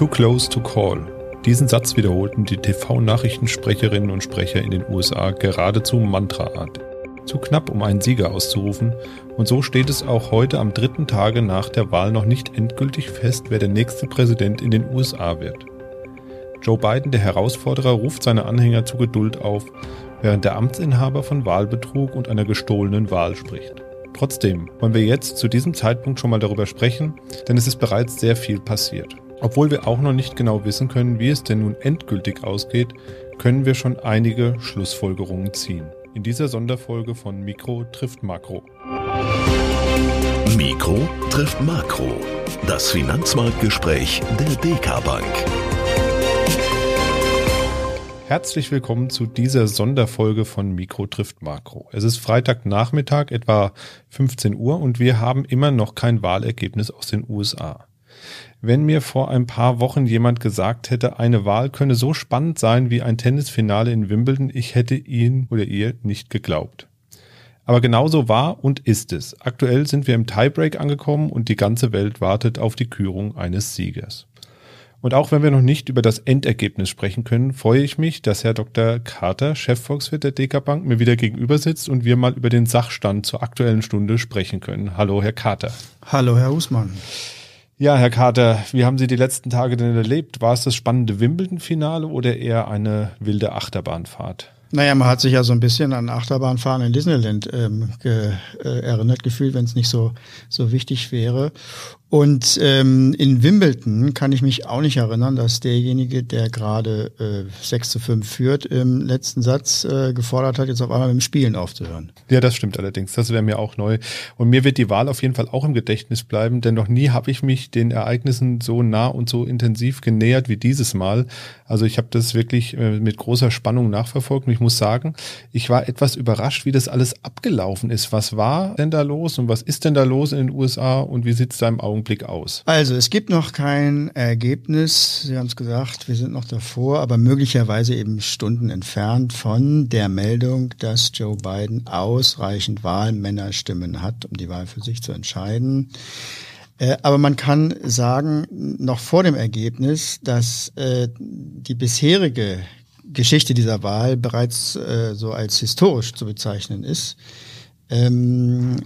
Too close to call. Diesen Satz wiederholten die TV-Nachrichtensprecherinnen und Sprecher in den USA geradezu mantraartig. Zu knapp, um einen Sieger auszurufen, und so steht es auch heute am dritten Tage nach der Wahl noch nicht endgültig fest, wer der nächste Präsident in den USA wird. Joe Biden, der Herausforderer, ruft seine Anhänger zu Geduld auf, während der Amtsinhaber von Wahlbetrug und einer gestohlenen Wahl spricht. Trotzdem wollen wir jetzt zu diesem Zeitpunkt schon mal darüber sprechen, denn es ist bereits sehr viel passiert. Obwohl wir auch noch nicht genau wissen können, wie es denn nun endgültig ausgeht, können wir schon einige Schlussfolgerungen ziehen. In dieser Sonderfolge von Mikro trifft Makro. Mikro trifft Makro. Das Finanzmarktgespräch der DK Bank. Herzlich willkommen zu dieser Sonderfolge von Mikro trifft Makro. Es ist Freitagnachmittag, etwa 15 Uhr und wir haben immer noch kein Wahlergebnis aus den USA. Wenn mir vor ein paar Wochen jemand gesagt hätte, eine Wahl könne so spannend sein wie ein Tennisfinale in Wimbledon, ich hätte ihn oder ihr nicht geglaubt. Aber genauso war und ist es. Aktuell sind wir im Tiebreak angekommen und die ganze Welt wartet auf die Kürung eines Siegers. Und auch wenn wir noch nicht über das Endergebnis sprechen können, freue ich mich, dass Herr Dr. Carter, Chefvolkswirt der DK Bank, mir wieder gegenüber sitzt und wir mal über den Sachstand zur aktuellen Stunde sprechen können. Hallo, Herr Carter. Hallo, Herr Usmann. Ja, Herr Carter, wie haben Sie die letzten Tage denn erlebt? War es das spannende Wimbledon-Finale oder eher eine wilde Achterbahnfahrt? Naja, man hat sich ja so ein bisschen an Achterbahnfahren in Disneyland ähm, ge, äh, erinnert gefühlt, wenn es nicht so, so wichtig wäre. Und ähm, in Wimbledon kann ich mich auch nicht erinnern, dass derjenige, der gerade äh, 6 zu 5 führt, im letzten Satz äh, gefordert hat, jetzt auf einmal mit dem Spielen aufzuhören. Ja, das stimmt allerdings. Das wäre mir auch neu. Und mir wird die Wahl auf jeden Fall auch im Gedächtnis bleiben, denn noch nie habe ich mich den Ereignissen so nah und so intensiv genähert wie dieses Mal. Also ich habe das wirklich äh, mit großer Spannung nachverfolgt und ich muss sagen, ich war etwas überrascht, wie das alles abgelaufen ist. Was war denn da los und was ist denn da los in den USA und wie es da im Augenblick Augenblick aus? Also es gibt noch kein Ergebnis. Sie haben es gesagt, wir sind noch davor, aber möglicherweise eben Stunden entfernt von der Meldung, dass Joe Biden ausreichend Wahlmännerstimmen hat, um die Wahl für sich zu entscheiden. Äh, aber man kann sagen, noch vor dem Ergebnis, dass äh, die bisherige Geschichte dieser Wahl bereits äh, so als historisch zu bezeichnen ist. Ähm,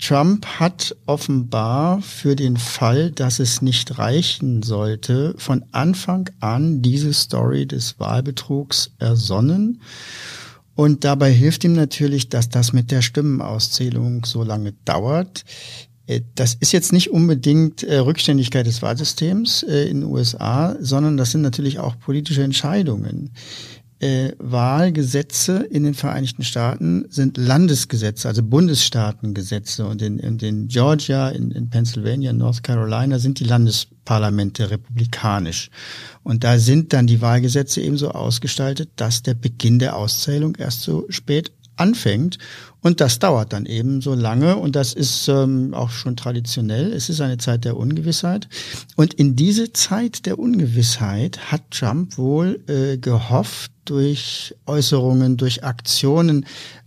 Trump hat offenbar für den Fall, dass es nicht reichen sollte, von Anfang an diese Story des Wahlbetrugs ersonnen. Und dabei hilft ihm natürlich, dass das mit der Stimmenauszählung so lange dauert. Äh, das ist jetzt nicht unbedingt äh, Rückständigkeit des Wahlsystems äh, in den USA, sondern das sind natürlich auch politische Entscheidungen äh, Wahlgesetze in den Vereinigten Staaten sind Landesgesetze, also Bundesstaatengesetze. Und in, in, in Georgia, in, in Pennsylvania, North Carolina sind die Landesparlamente republikanisch. Und da sind dann die Wahlgesetze ebenso ausgestaltet, dass der Beginn der Auszählung erst so spät anfängt. Und das dauert dann eben so lange und das ist ähm, auch schon traditionell. Es ist eine Zeit der Ungewissheit. Und in diese Zeit der Ungewissheit hat Trump wohl äh, gehofft, durch Äußerungen, durch Aktionen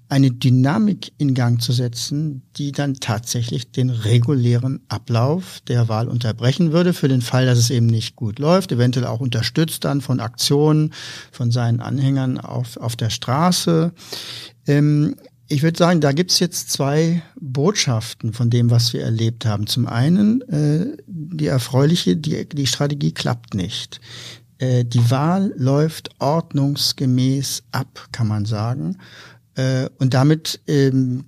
eine Dynamik in Gang zu setzen, die dann tatsächlich den regulären Ablauf der Wahl unterbrechen würde, für den Fall, dass es eben nicht gut läuft, eventuell auch unterstützt dann von Aktionen von seinen Anhängern auf, auf der Straße. Ähm, ich würde sagen, da gibt's jetzt zwei Botschaften von dem, was wir erlebt haben. Zum einen äh, die erfreuliche, die, die Strategie klappt nicht. Äh, die Wahl läuft ordnungsgemäß ab, kann man sagen. Äh, und damit ähm,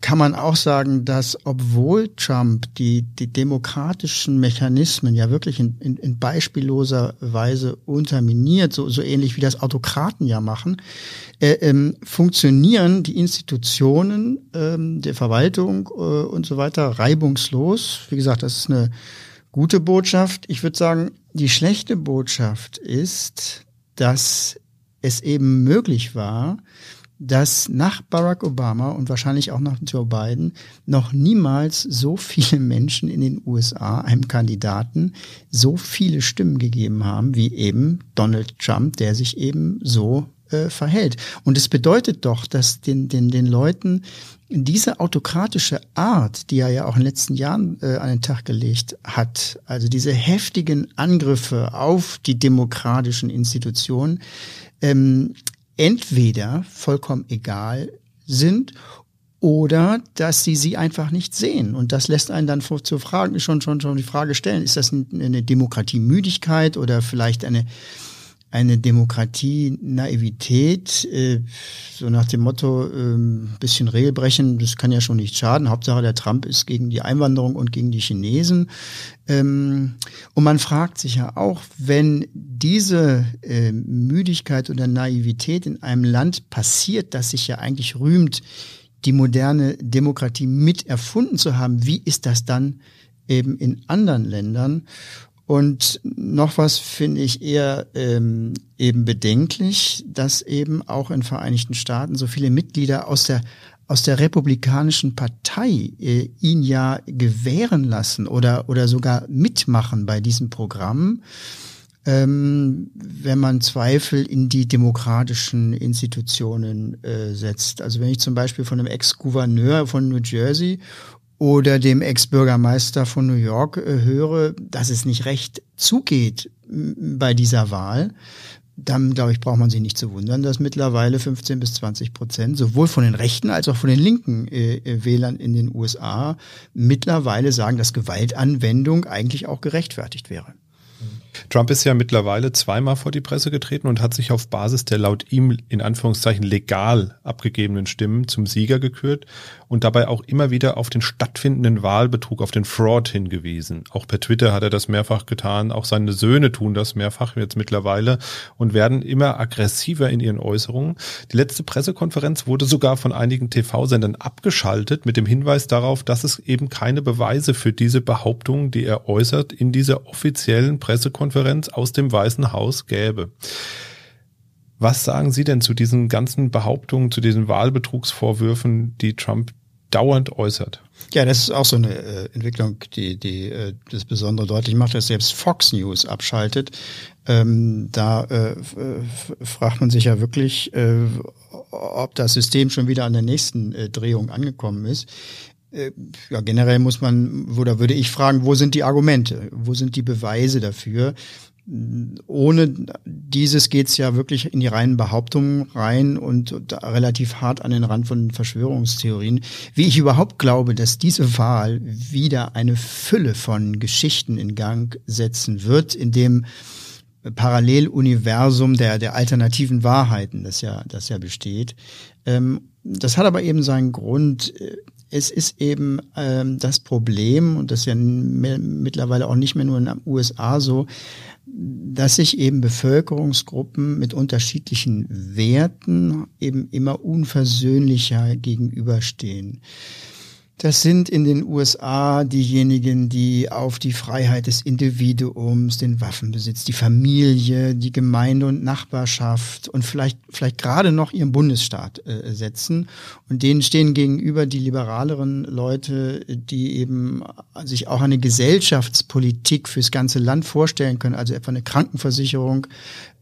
kann man auch sagen, dass obwohl Trump die, die demokratischen Mechanismen ja wirklich in, in, in beispielloser Weise unterminiert, so, so ähnlich wie das Autokraten ja machen, äh, ähm, funktionieren die Institutionen ähm, der Verwaltung äh, und so weiter reibungslos. Wie gesagt, das ist eine gute Botschaft. Ich würde sagen, die schlechte Botschaft ist, dass es eben möglich war, dass nach Barack Obama und wahrscheinlich auch nach Joe Biden noch niemals so viele Menschen in den USA einem Kandidaten so viele Stimmen gegeben haben wie eben Donald Trump, der sich eben so äh, verhält. Und es bedeutet doch, dass den, den, den Leuten diese autokratische Art, die er ja auch in den letzten Jahren äh, an den Tag gelegt hat, also diese heftigen Angriffe auf die demokratischen Institutionen, ähm, entweder vollkommen egal sind oder dass sie sie einfach nicht sehen. Und das lässt einen dann zu fragen, schon, schon, schon die Frage stellen, ist das eine Demokratiemüdigkeit oder vielleicht eine eine Demokratie-Naivität, äh, so nach dem Motto, äh, bisschen Regel brechen, das kann ja schon nicht schaden. Hauptsache der Trump ist gegen die Einwanderung und gegen die Chinesen. Ähm, und man fragt sich ja auch, wenn diese äh, Müdigkeit oder Naivität in einem Land passiert, das sich ja eigentlich rühmt, die moderne Demokratie mit erfunden zu haben, wie ist das dann eben in anderen Ländern? Und noch was finde ich eher ähm, eben bedenklich, dass eben auch in Vereinigten Staaten so viele Mitglieder aus der aus der republikanischen Partei äh, ihn ja gewähren lassen oder oder sogar mitmachen bei diesem Programm, ähm, wenn man Zweifel in die demokratischen Institutionen äh, setzt. Also wenn ich zum Beispiel von einem Ex-Gouverneur von New Jersey oder dem Ex-Bürgermeister von New York äh, höre, dass es nicht recht zugeht bei dieser Wahl, dann glaube ich, braucht man sich nicht zu wundern, dass mittlerweile 15 bis 20 Prozent sowohl von den rechten als auch von den linken äh, äh Wählern in den USA mittlerweile sagen, dass Gewaltanwendung eigentlich auch gerechtfertigt wäre. Trump ist ja mittlerweile zweimal vor die Presse getreten und hat sich auf Basis der laut ihm in Anführungszeichen legal abgegebenen Stimmen zum Sieger gekürt und dabei auch immer wieder auf den stattfindenden Wahlbetrug, auf den Fraud hingewiesen. Auch per Twitter hat er das mehrfach getan. Auch seine Söhne tun das mehrfach jetzt mittlerweile und werden immer aggressiver in ihren Äußerungen. Die letzte Pressekonferenz wurde sogar von einigen TV-Sendern abgeschaltet mit dem Hinweis darauf, dass es eben keine Beweise für diese Behauptungen, die er äußert, in dieser offiziellen Pressekonferenz aus dem Weißen Haus gäbe. Was sagen Sie denn zu diesen ganzen Behauptungen, zu diesen Wahlbetrugsvorwürfen, die Trump dauernd äußert? Ja, das ist auch so eine äh, Entwicklung, die, die äh, das Besondere deutlich macht, dass selbst Fox News abschaltet. Ähm, da äh, fragt man sich ja wirklich, äh, ob das System schon wieder an der nächsten äh, Drehung angekommen ist. Äh, ja, generell muss man, oder würde ich fragen, wo sind die Argumente? Wo sind die Beweise dafür? ohne dieses geht's ja wirklich in die reinen Behauptungen rein und relativ hart an den Rand von Verschwörungstheorien. Wie ich überhaupt glaube, dass diese Wahl wieder eine Fülle von Geschichten in Gang setzen wird, in dem Paralleluniversum der, der alternativen Wahrheiten, das ja, das ja besteht. Ähm, das hat aber eben seinen Grund. Es ist eben ähm, das Problem, und das ist ja mittlerweile auch nicht mehr nur in den USA so, dass sich eben Bevölkerungsgruppen mit unterschiedlichen Werten eben immer unversöhnlicher gegenüberstehen. Das sind in den USA diejenigen, die auf die Freiheit des Individuums, den Waffenbesitz, die Familie, die Gemeinde und Nachbarschaft und vielleicht, vielleicht gerade noch ihren Bundesstaat äh, setzen. Und denen stehen gegenüber die liberaleren Leute, die eben sich auch eine Gesellschaftspolitik fürs ganze Land vorstellen können, also etwa eine Krankenversicherung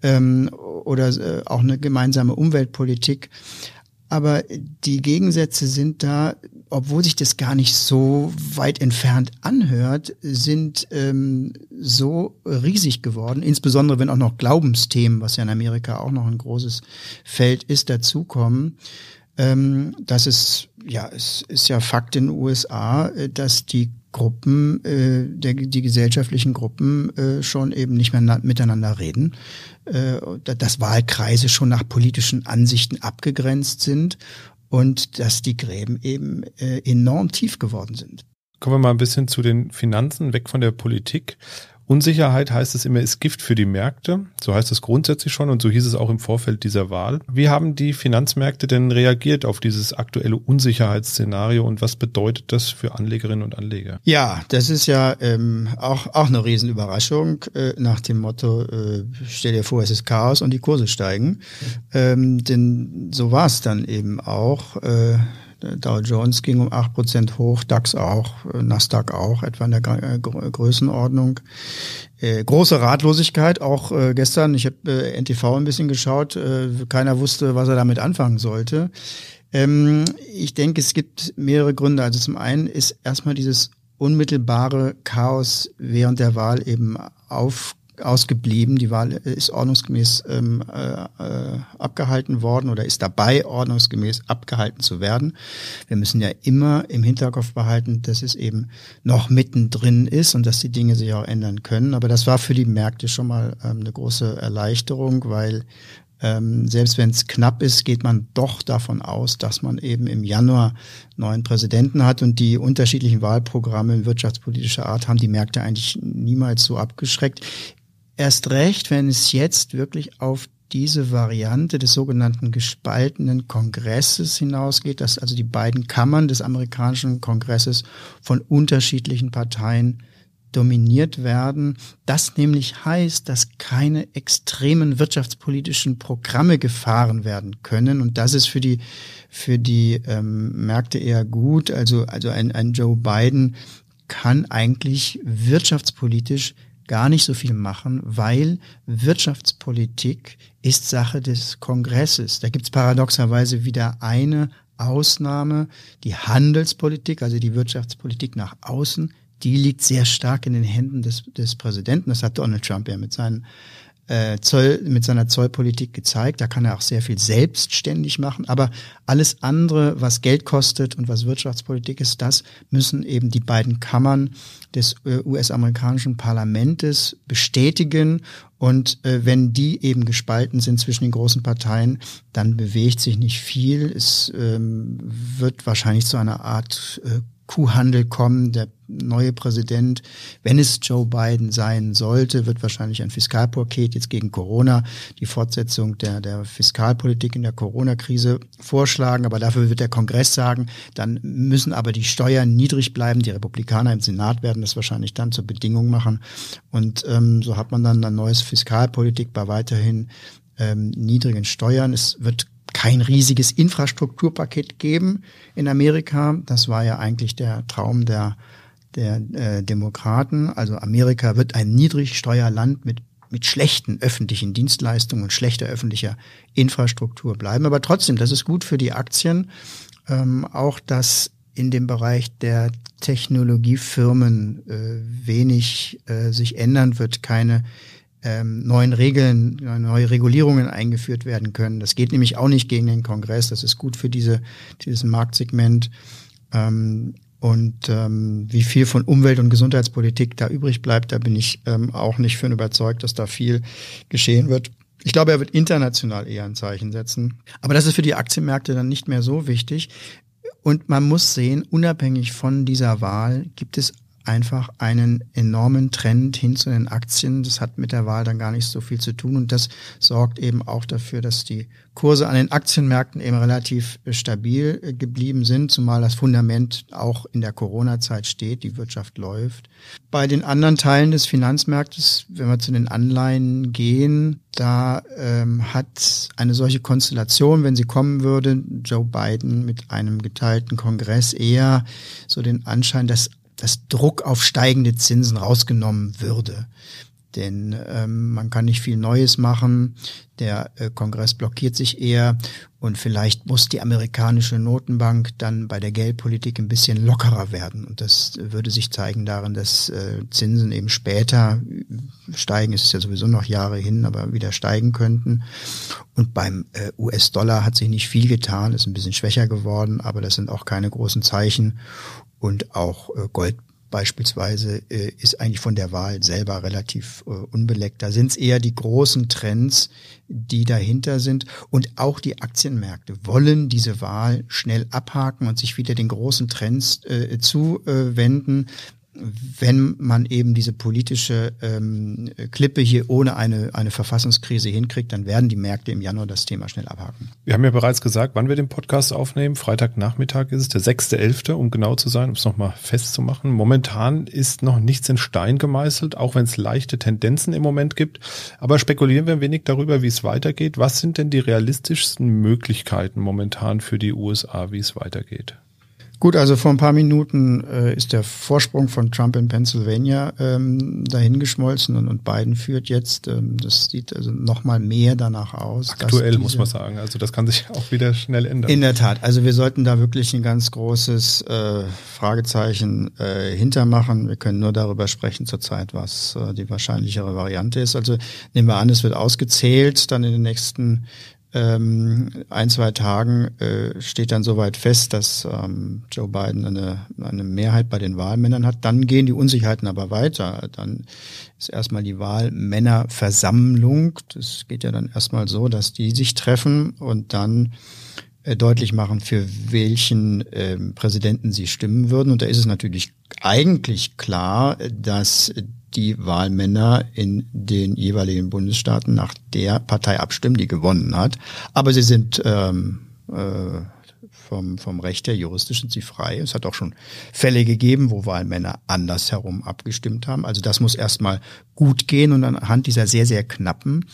ähm, oder äh, auch eine gemeinsame Umweltpolitik. Aber die Gegensätze sind da obwohl sich das gar nicht so weit entfernt anhört, sind ähm, so riesig geworden, insbesondere wenn auch noch Glaubensthemen, was ja in Amerika auch noch ein großes Feld ist, dazukommen. Ähm, dass es ja, es ist ja Fakt in den USA, äh, dass die Gruppen, äh, der, die gesellschaftlichen Gruppen äh, schon eben nicht mehr miteinander reden, äh, dass Wahlkreise schon nach politischen Ansichten abgegrenzt sind und dass die Gräben eben äh, enorm tief geworden sind. Kommen wir mal ein bisschen zu den Finanzen, weg von der Politik. Unsicherheit heißt es immer, ist Gift für die Märkte. So heißt es grundsätzlich schon und so hieß es auch im Vorfeld dieser Wahl. Wie haben die Finanzmärkte denn reagiert auf dieses aktuelle Unsicherheitsszenario und was bedeutet das für Anlegerinnen und Anleger? Ja, das ist ja ähm, auch, auch eine Riesenüberraschung äh, nach dem Motto, äh, stell dir vor, es ist Chaos und die Kurse steigen. Ähm, denn so war es dann eben auch. Äh, Dow Jones ging um acht Prozent hoch, DAX auch, Nasdaq auch, etwa in der Größenordnung. Äh, große Ratlosigkeit, auch äh, gestern, ich habe äh, NTV ein bisschen geschaut, äh, keiner wusste, was er damit anfangen sollte. Ähm, ich denke, es gibt mehrere Gründe. Also zum einen ist erstmal dieses unmittelbare Chaos während der Wahl eben auf ausgeblieben. Die Wahl ist ordnungsgemäß ähm, äh, äh, abgehalten worden oder ist dabei, ordnungsgemäß abgehalten zu werden. Wir müssen ja immer im Hinterkopf behalten, dass es eben noch mittendrin ist und dass die Dinge sich auch ändern können. Aber das war für die Märkte schon mal ähm, eine große Erleichterung, weil ähm, selbst wenn es knapp ist, geht man doch davon aus, dass man eben im Januar neuen Präsidenten hat und die unterschiedlichen Wahlprogramme wirtschaftspolitischer Art haben die Märkte eigentlich niemals so abgeschreckt. Erst recht, wenn es jetzt wirklich auf diese Variante des sogenannten gespaltenen Kongresses hinausgeht, dass also die beiden Kammern des amerikanischen Kongresses von unterschiedlichen Parteien dominiert werden. Das nämlich heißt, dass keine extremen wirtschaftspolitischen Programme gefahren werden können. Und das ist für die, für die ähm, Märkte eher gut. Also, also ein, ein Joe Biden kann eigentlich wirtschaftspolitisch gar nicht so viel machen, weil Wirtschaftspolitik ist Sache des Kongresses. Da gibt es paradoxerweise wieder eine Ausnahme, die Handelspolitik, also die Wirtschaftspolitik nach außen, die liegt sehr stark in den Händen des, des Präsidenten. Das hat Donald Trump ja mit seinen äh, Zoll, mit seiner Zollpolitik gezeigt. Da kann er auch sehr viel selbstständig machen. Aber alles andere, was Geld kostet und was Wirtschaftspolitik ist, das müssen eben die beiden Kammern des äh, US-amerikanischen Parlamentes bestätigen. Und äh, wenn die eben gespalten sind zwischen den großen Parteien, dann bewegt sich nicht viel. Es ähm, wird wahrscheinlich zu einer Art äh, Kuhhandel kommen. Der neue Präsident, wenn es Joe Biden sein sollte, wird wahrscheinlich ein Fiskalpaket jetzt gegen Corona, die Fortsetzung der, der Fiskalpolitik in der Corona-Krise vorschlagen. Aber dafür wird der Kongress sagen, dann müssen aber die Steuern niedrig bleiben. Die Republikaner im Senat werden das wahrscheinlich dann zur Bedingung machen. Und ähm, so hat man dann ein neues Fiskalpolitik bei weiterhin ähm, niedrigen Steuern. Es wird kein riesiges Infrastrukturpaket geben in Amerika. Das war ja eigentlich der Traum der, der äh, Demokraten. Also Amerika wird ein Niedrigsteuerland mit mit schlechten öffentlichen Dienstleistungen und schlechter öffentlicher Infrastruktur bleiben. Aber trotzdem, das ist gut für die Aktien. Ähm, auch dass in dem Bereich der Technologiefirmen äh, wenig äh, sich ändern wird, keine ähm, neuen Regeln, neue Regulierungen eingeführt werden können. Das geht nämlich auch nicht gegen den Kongress. Das ist gut für diese, dieses Marktsegment. Ähm, und ähm, wie viel von Umwelt- und Gesundheitspolitik da übrig bleibt, da bin ich ähm, auch nicht für überzeugt, dass da viel geschehen wird. Ich glaube, er wird international eher ein Zeichen setzen. Aber das ist für die Aktienmärkte dann nicht mehr so wichtig. Und man muss sehen, unabhängig von dieser Wahl gibt es einfach einen enormen Trend hin zu den Aktien. Das hat mit der Wahl dann gar nicht so viel zu tun und das sorgt eben auch dafür, dass die Kurse an den Aktienmärkten eben relativ stabil äh, geblieben sind, zumal das Fundament auch in der Corona-Zeit steht, die Wirtschaft läuft. Bei den anderen Teilen des Finanzmarktes, wenn wir zu den Anleihen gehen, da ähm, hat eine solche Konstellation, wenn sie kommen würde, Joe Biden mit einem geteilten Kongress eher so den Anschein, dass dass Druck auf steigende Zinsen rausgenommen würde. Denn ähm, man kann nicht viel Neues machen. Der äh, Kongress blockiert sich eher und vielleicht muss die amerikanische Notenbank dann bei der Geldpolitik ein bisschen lockerer werden. Und das würde sich zeigen darin, dass äh, Zinsen eben später steigen. Es ist ja sowieso noch Jahre hin, aber wieder steigen könnten. Und beim äh, US-Dollar hat sich nicht viel getan, ist ein bisschen schwächer geworden, aber das sind auch keine großen Zeichen und auch äh, Gold beispielsweise äh, ist eigentlich von der Wahl selber relativ äh, unbeleckt. Da sind es eher die großen Trends, die dahinter sind. Und auch die Aktienmärkte wollen diese Wahl schnell abhaken und sich wieder den großen Trends zuwenden. Wenn man eben diese politische ähm, Klippe hier ohne eine, eine Verfassungskrise hinkriegt, dann werden die Märkte im Januar das Thema schnell abhaken. Wir haben ja bereits gesagt, wann wir den Podcast aufnehmen. Freitagnachmittag ist es, der 6.11., um genau zu sein, um es nochmal festzumachen. Momentan ist noch nichts in Stein gemeißelt, auch wenn es leichte Tendenzen im Moment gibt. Aber spekulieren wir ein wenig darüber, wie es weitergeht. Was sind denn die realistischsten Möglichkeiten momentan für die USA, wie es weitergeht? Gut, also vor ein paar Minuten äh, ist der Vorsprung von Trump in Pennsylvania ähm, dahingeschmolzen und, und Biden führt jetzt. Ähm, das sieht also noch mal mehr danach aus. Aktuell muss man sagen. Also das kann sich auch wieder schnell ändern. In der Tat. Also wir sollten da wirklich ein ganz großes äh, Fragezeichen äh, hintermachen. Wir können nur darüber sprechen zurzeit, was äh, die wahrscheinlichere Variante ist. Also nehmen wir an, es wird ausgezählt dann in den nächsten ähm, ein, zwei Tagen äh, steht dann soweit fest, dass ähm, Joe Biden eine, eine Mehrheit bei den Wahlmännern hat. Dann gehen die Unsicherheiten aber weiter. Dann ist erstmal die Wahlmännerversammlung. Das geht ja dann erstmal so, dass die sich treffen und dann äh, deutlich machen, für welchen äh, Präsidenten sie stimmen würden. Und da ist es natürlich eigentlich klar, dass die Wahlmänner in den jeweiligen Bundesstaaten nach der Partei abstimmen, die gewonnen hat. Aber sie sind ähm, äh, vom, vom Recht her juristisch sind sie frei. Es hat auch schon Fälle gegeben, wo Wahlmänner andersherum abgestimmt haben. Also das muss erstmal gut gehen und anhand dieser sehr, sehr knappen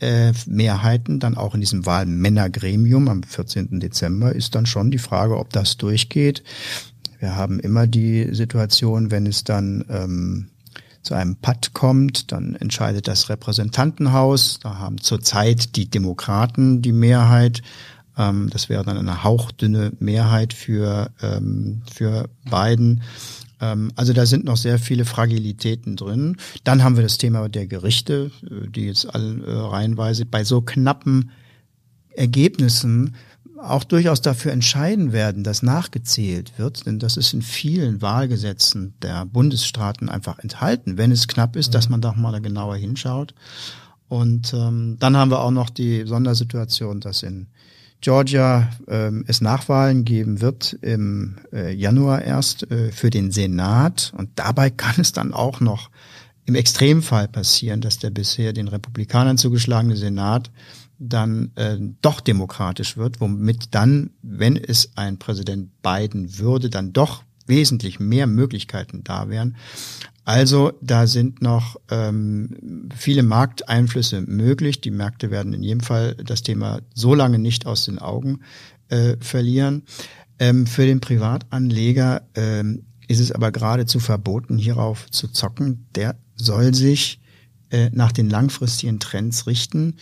äh, Mehrheiten dann auch in diesem Wahlmännergremium am 14. Dezember ist dann schon die Frage, ob das durchgeht. Wir haben immer die Situation, wenn es dann ähm, zu einem Patt kommt, dann entscheidet das Repräsentantenhaus. Da haben zurzeit die Demokraten die Mehrheit. Ähm, das wäre dann eine hauchdünne Mehrheit für, ähm, für Biden. Ähm, also da sind noch sehr viele Fragilitäten drin. Dann haben wir das Thema der Gerichte, äh, die jetzt all, äh, reihenweise bei so knappen Ergebnissen auch durchaus dafür entscheiden werden, dass nachgezählt wird, denn das ist in vielen Wahlgesetzen der Bundesstaaten einfach enthalten, wenn es knapp ist, mhm. dass man doch mal da genauer hinschaut. Und ähm, dann haben wir auch noch die Sondersituation, dass in Georgia ähm, es Nachwahlen geben wird im äh, Januar erst äh, für den Senat. Und dabei kann es dann auch noch im Extremfall passieren, dass der bisher den Republikanern zugeschlagene Senat dann äh, doch demokratisch wird, womit dann, wenn es ein Präsident Biden würde, dann doch wesentlich mehr Möglichkeiten da wären. Also da sind noch ähm, viele Markteinflüsse möglich. Die Märkte werden in jedem Fall das Thema so lange nicht aus den Augen äh, verlieren. Ähm, für den Privatanleger ähm, ist es aber geradezu verboten, hierauf zu zocken. Der soll sich nach den langfristigen Trends richten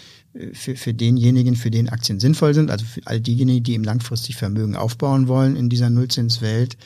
für, für denjenigen, für den Aktien sinnvoll sind, also für all diejenigen, die im langfristig Vermögen aufbauen wollen in dieser Nullzinswelt,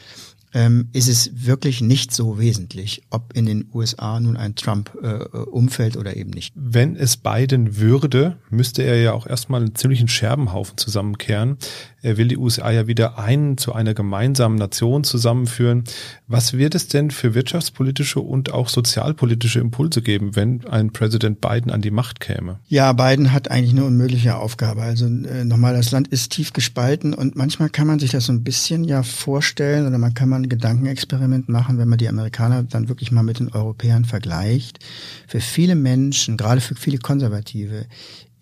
ähm, ist es wirklich nicht so wesentlich, ob in den USA nun ein Trump äh, umfällt oder eben nicht. Wenn es Biden würde, müsste er ja auch erstmal einen ziemlichen Scherbenhaufen zusammenkehren. Er will die USA ja wieder ein zu einer gemeinsamen Nation zusammenführen. Was wird es denn für wirtschaftspolitische und auch sozialpolitische Impulse geben, wenn ein Präsident Biden an die Macht käme? Ja, Biden hat eigentlich eine unmögliche Aufgabe. Also äh, nochmal, das Land ist tief gespalten und manchmal kann man sich das so ein bisschen ja vorstellen oder man kann mal ein Gedankenexperiment machen, wenn man die Amerikaner dann wirklich mal mit den Europäern vergleicht. Für viele Menschen, gerade für viele Konservative,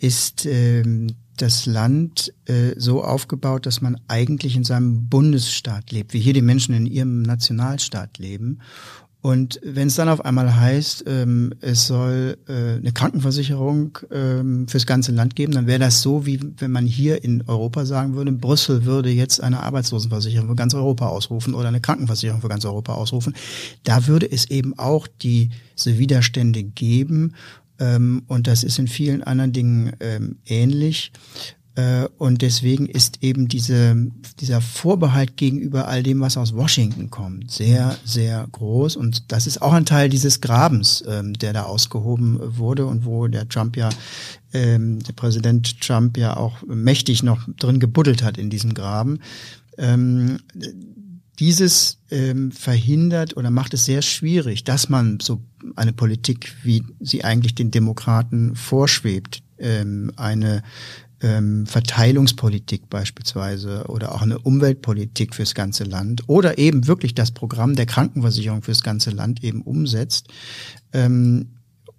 ist ähm, das Land äh, so aufgebaut, dass man eigentlich in seinem Bundesstaat lebt, wie hier die Menschen in ihrem Nationalstaat leben. Und wenn es dann auf einmal heißt, ähm, es soll äh, eine Krankenversicherung ähm, fürs ganze Land geben, dann wäre das so, wie wenn man hier in Europa sagen würde, Brüssel würde jetzt eine Arbeitslosenversicherung für ganz Europa ausrufen oder eine Krankenversicherung für ganz Europa ausrufen. Da würde es eben auch diese Widerstände geben. Ähm, und das ist in vielen anderen Dingen ähm, ähnlich. Äh, und deswegen ist eben diese, dieser Vorbehalt gegenüber all dem, was aus Washington kommt, sehr, sehr groß. Und das ist auch ein Teil dieses Grabens, ähm, der da ausgehoben wurde und wo der Trump ja, ähm, der Präsident Trump ja auch mächtig noch drin gebuddelt hat in diesem Graben. Ähm, dieses ähm, verhindert oder macht es sehr schwierig, dass man so eine Politik, wie sie eigentlich den Demokraten vorschwebt, ähm, eine ähm, Verteilungspolitik beispielsweise oder auch eine Umweltpolitik fürs ganze Land oder eben wirklich das Programm der Krankenversicherung fürs ganze Land eben umsetzt, ähm,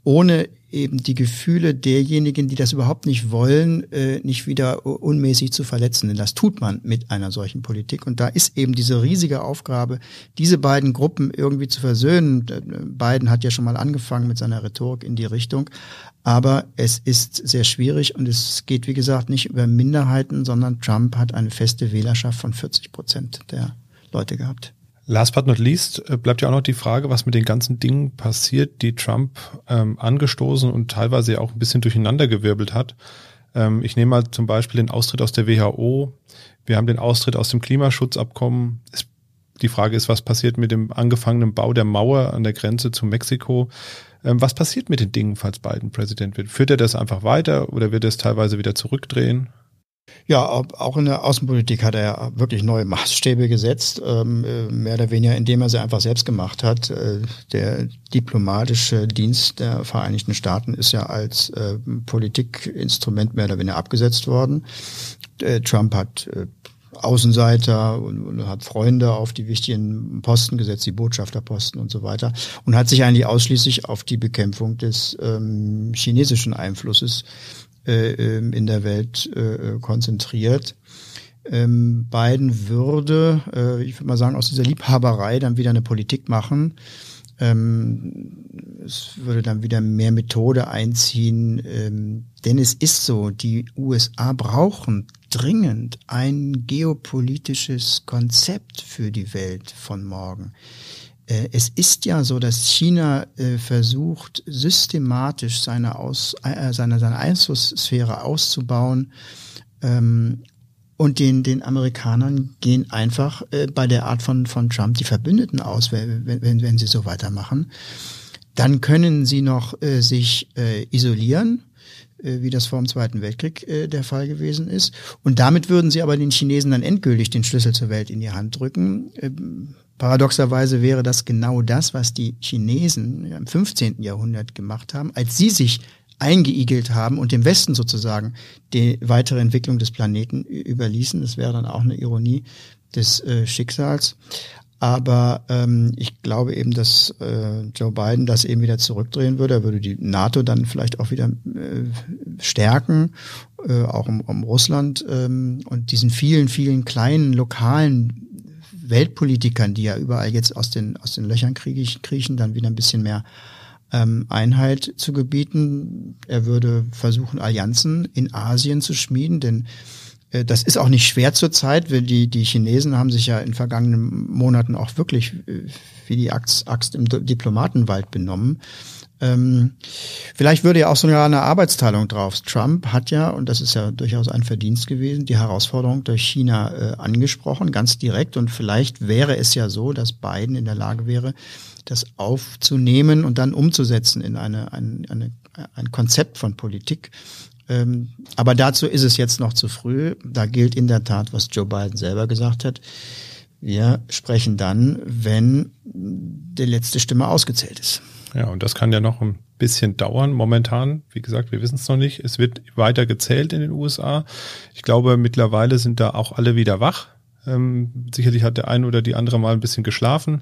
ohne eben die Gefühle derjenigen, die das überhaupt nicht wollen, äh, nicht wieder unmäßig zu verletzen. Denn das tut man mit einer solchen Politik. Und da ist eben diese riesige Aufgabe, diese beiden Gruppen irgendwie zu versöhnen. Biden hat ja schon mal angefangen mit seiner Rhetorik in die Richtung. Aber es ist sehr schwierig und es geht, wie gesagt, nicht über Minderheiten, sondern Trump hat eine feste Wählerschaft von 40 Prozent der Leute gehabt. Last but not least äh, bleibt ja auch noch die Frage, was mit den ganzen Dingen passiert, die Trump ähm, angestoßen und teilweise auch ein bisschen durcheinandergewirbelt hat. Ähm, ich nehme mal zum Beispiel den Austritt aus der WHO. Wir haben den Austritt aus dem Klimaschutzabkommen. Es, die Frage ist, was passiert mit dem angefangenen Bau der Mauer an der Grenze zu Mexiko? Ähm, was passiert mit den Dingen, falls Biden Präsident wird? Führt er das einfach weiter oder wird er es teilweise wieder zurückdrehen? Ja, auch in der Außenpolitik hat er wirklich neue Maßstäbe gesetzt, ähm, äh, mehr oder weniger, indem er sie einfach selbst gemacht hat. Äh, der diplomatische Dienst der Vereinigten Staaten ist ja als äh, Politikinstrument mehr oder weniger abgesetzt worden. Trump hat Außenseiter und, hat Freunde auf die wichtigen Posten gesetzt, die Botschafterposten und so weiter, und hat sich eigentlich ausschließlich auf die Bekämpfung des ähm, chinesischen Einflusses äh, ähm, in der Welt äh, konzentriert. Ähm, Biden würde, äh, ich würde mal sagen, aus dieser Liebhaberei dann wieder eine Politik machen. Ähm, es würde dann wieder mehr Methode einziehen, ähm, denn es ist so, die USA brauchen dringend ein geopolitisches Konzept für die Welt von morgen. Äh, es ist ja so, dass China äh, versucht, systematisch seine, Aus, äh, seine, seine Einflusssphäre auszubauen. Ähm, und den, den Amerikanern gehen einfach äh, bei der Art von, von Trump die Verbündeten aus, wenn, wenn, wenn sie so weitermachen. Dann können sie noch äh, sich äh, isolieren, äh, wie das vor dem Zweiten Weltkrieg äh, der Fall gewesen ist. Und damit würden sie aber den Chinesen dann endgültig den Schlüssel zur Welt in die Hand drücken. Ähm, Paradoxerweise wäre das genau das, was die Chinesen im 15. Jahrhundert gemacht haben, als sie sich eingeigelt haben und dem Westen sozusagen die weitere Entwicklung des Planeten überließen. Das wäre dann auch eine Ironie des äh, Schicksals. Aber ähm, ich glaube eben, dass äh, Joe Biden das eben wieder zurückdrehen würde. Er würde die NATO dann vielleicht auch wieder äh, stärken, äh, auch um, um Russland ähm, und diesen vielen, vielen kleinen lokalen Weltpolitikern, die ja überall jetzt aus den, aus den Löchern kriechen, dann wieder ein bisschen mehr ähm, Einheit zu gebieten. Er würde versuchen, Allianzen in Asien zu schmieden, denn äh, das ist auch nicht schwer zurzeit, weil die, die Chinesen haben sich ja in vergangenen Monaten auch wirklich äh, wie die Axt, Axt im Diplomatenwald benommen. Ähm, vielleicht würde ja auch sogar eine Arbeitsteilung drauf. Trump hat ja, und das ist ja durchaus ein Verdienst gewesen, die Herausforderung durch China äh, angesprochen, ganz direkt. Und vielleicht wäre es ja so, dass Biden in der Lage wäre, das aufzunehmen und dann umzusetzen in eine, ein, eine, ein Konzept von Politik. Ähm, aber dazu ist es jetzt noch zu früh. Da gilt in der Tat, was Joe Biden selber gesagt hat. Wir sprechen dann, wenn die letzte Stimme ausgezählt ist. Ja, und das kann ja noch ein bisschen dauern. Momentan, wie gesagt, wir wissen es noch nicht. Es wird weiter gezählt in den USA. Ich glaube, mittlerweile sind da auch alle wieder wach. Ähm, sicherlich hat der eine oder die andere mal ein bisschen geschlafen.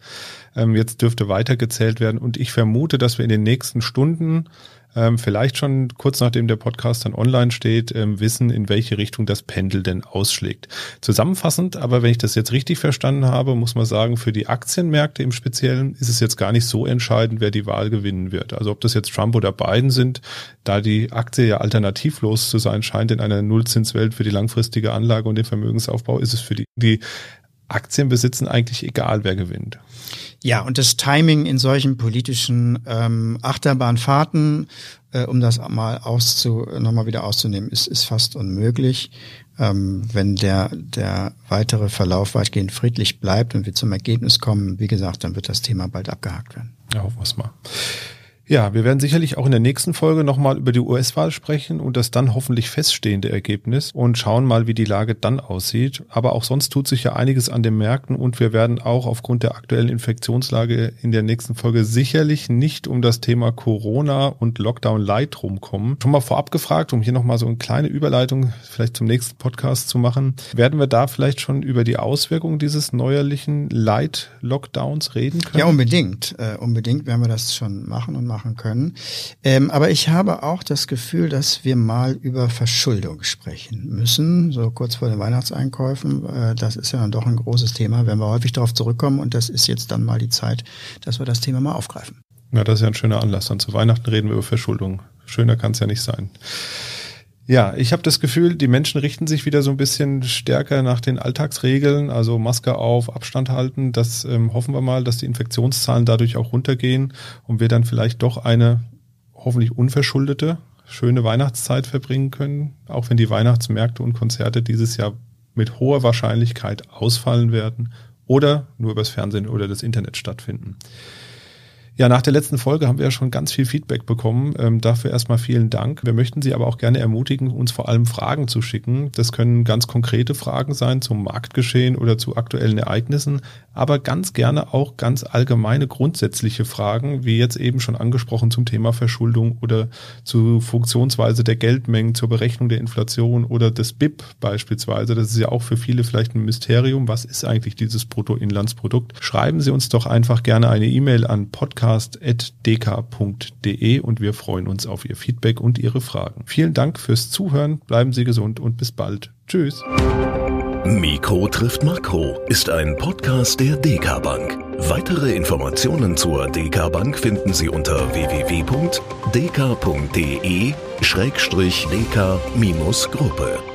Ähm, jetzt dürfte weiter gezählt werden. Und ich vermute, dass wir in den nächsten Stunden ähm, vielleicht schon kurz nachdem der Podcast dann online steht, ähm, wissen, in welche Richtung das Pendel denn ausschlägt. Zusammenfassend, aber wenn ich das jetzt richtig verstanden habe, muss man sagen, für die Aktienmärkte im Speziellen ist es jetzt gar nicht so entscheidend, wer die Wahl gewinnen wird. Also ob das jetzt Trump oder Biden sind, da die Aktie ja alternativlos zu sein scheint in einer Nullzinswelt für die langfristige Anlage und den Vermögensaufbau, ist es für die, die Aktien besitzen eigentlich egal, wer gewinnt. Ja, und das Timing in solchen politischen ähm, Achterbahnfahrten, äh, um das mal auszu, nochmal wieder auszunehmen, ist, ist fast unmöglich. Ähm, wenn der, der weitere Verlauf weitgehend friedlich bleibt und wir zum Ergebnis kommen, wie gesagt, dann wird das Thema bald abgehakt werden. Ja, hoffen wir es mal. Ja, wir werden sicherlich auch in der nächsten Folge nochmal über die US-Wahl sprechen und das dann hoffentlich feststehende Ergebnis und schauen mal, wie die Lage dann aussieht. Aber auch sonst tut sich ja einiges an den Märkten und wir werden auch aufgrund der aktuellen Infektionslage in der nächsten Folge sicherlich nicht um das Thema Corona und Lockdown Light rumkommen. Schon mal vorab gefragt, um hier nochmal so eine kleine Überleitung vielleicht zum nächsten Podcast zu machen, werden wir da vielleicht schon über die Auswirkungen dieses neuerlichen Light-Lockdowns reden können? Ja, unbedingt. Äh, unbedingt werden wir das schon machen und machen können. Ähm, aber ich habe auch das Gefühl, dass wir mal über Verschuldung sprechen müssen, so kurz vor den Weihnachtseinkäufen. Äh, das ist ja dann doch ein großes Thema, wenn wir häufig darauf zurückkommen und das ist jetzt dann mal die Zeit, dass wir das Thema mal aufgreifen. Ja, das ist ja ein schöner Anlass. Dann zu Weihnachten reden wir über Verschuldung. Schöner kann es ja nicht sein. Ja, ich habe das Gefühl, die Menschen richten sich wieder so ein bisschen stärker nach den Alltagsregeln, also Maske auf, Abstand halten. Das ähm, hoffen wir mal, dass die Infektionszahlen dadurch auch runtergehen und wir dann vielleicht doch eine hoffentlich unverschuldete, schöne Weihnachtszeit verbringen können, auch wenn die Weihnachtsmärkte und Konzerte dieses Jahr mit hoher Wahrscheinlichkeit ausfallen werden oder nur übers Fernsehen oder das Internet stattfinden. Ja, nach der letzten Folge haben wir ja schon ganz viel Feedback bekommen. Ähm, dafür erstmal vielen Dank. Wir möchten Sie aber auch gerne ermutigen, uns vor allem Fragen zu schicken. Das können ganz konkrete Fragen sein zum Marktgeschehen oder zu aktuellen Ereignissen, aber ganz gerne auch ganz allgemeine grundsätzliche Fragen, wie jetzt eben schon angesprochen zum Thema Verschuldung oder zu Funktionsweise der Geldmengen, zur Berechnung der Inflation oder des BIP beispielsweise. Das ist ja auch für viele vielleicht ein Mysterium. Was ist eigentlich dieses Bruttoinlandsprodukt? Schreiben Sie uns doch einfach gerne eine E-Mail an podcast podcast.dk.de und wir freuen uns auf Ihr Feedback und Ihre Fragen. Vielen Dank fürs Zuhören, bleiben Sie gesund und bis bald. Tschüss. Mikro trifft Makro ist ein Podcast der DK Bank. Weitere Informationen zur DK Bank finden Sie unter www.dk.de-dk-gruppe.